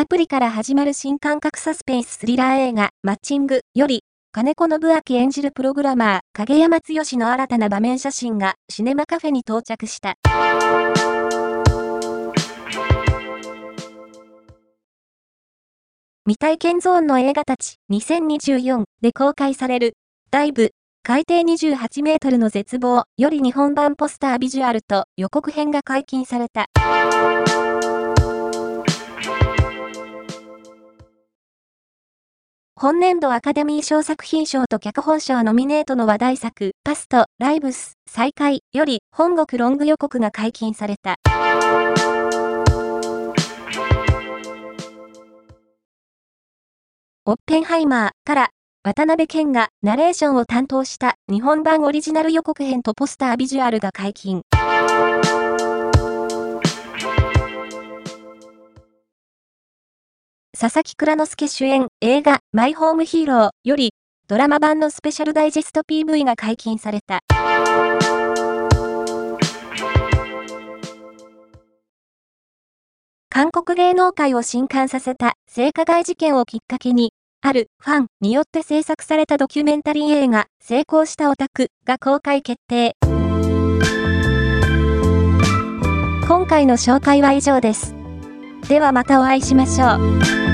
アプリから始まる新感覚サスペンススリラー映画、マッチングより、金子信明演じるプログラマー、影山剛の新たな場面写真がシネマカフェに到着した。未体験ゾーンの映画たち2024で公開される、ダイブ、海底28メートルの絶望より日本版ポスタービジュアルと予告編が解禁された。本年度アカデミー賞作品賞と脚本賞ノミネートの話題作、パスト、ライブス、再開より本国ロング予告が解禁された。オッペンハイマーから渡辺謙がナレーションを担当した日本版オリジナル予告編とポスタービジュアルが解禁。佐々木蔵之介主演映画マイホームヒーローよりドラマ版のスペシャルダイジェスト PV が解禁された。韓国芸能界を震撼させた性加害事件をきっかけに、あるファンによって制作されたドキュメンタリー映画、成功したオタクが公開決定。今回の紹介は以上です。ではまたお会いしましょう。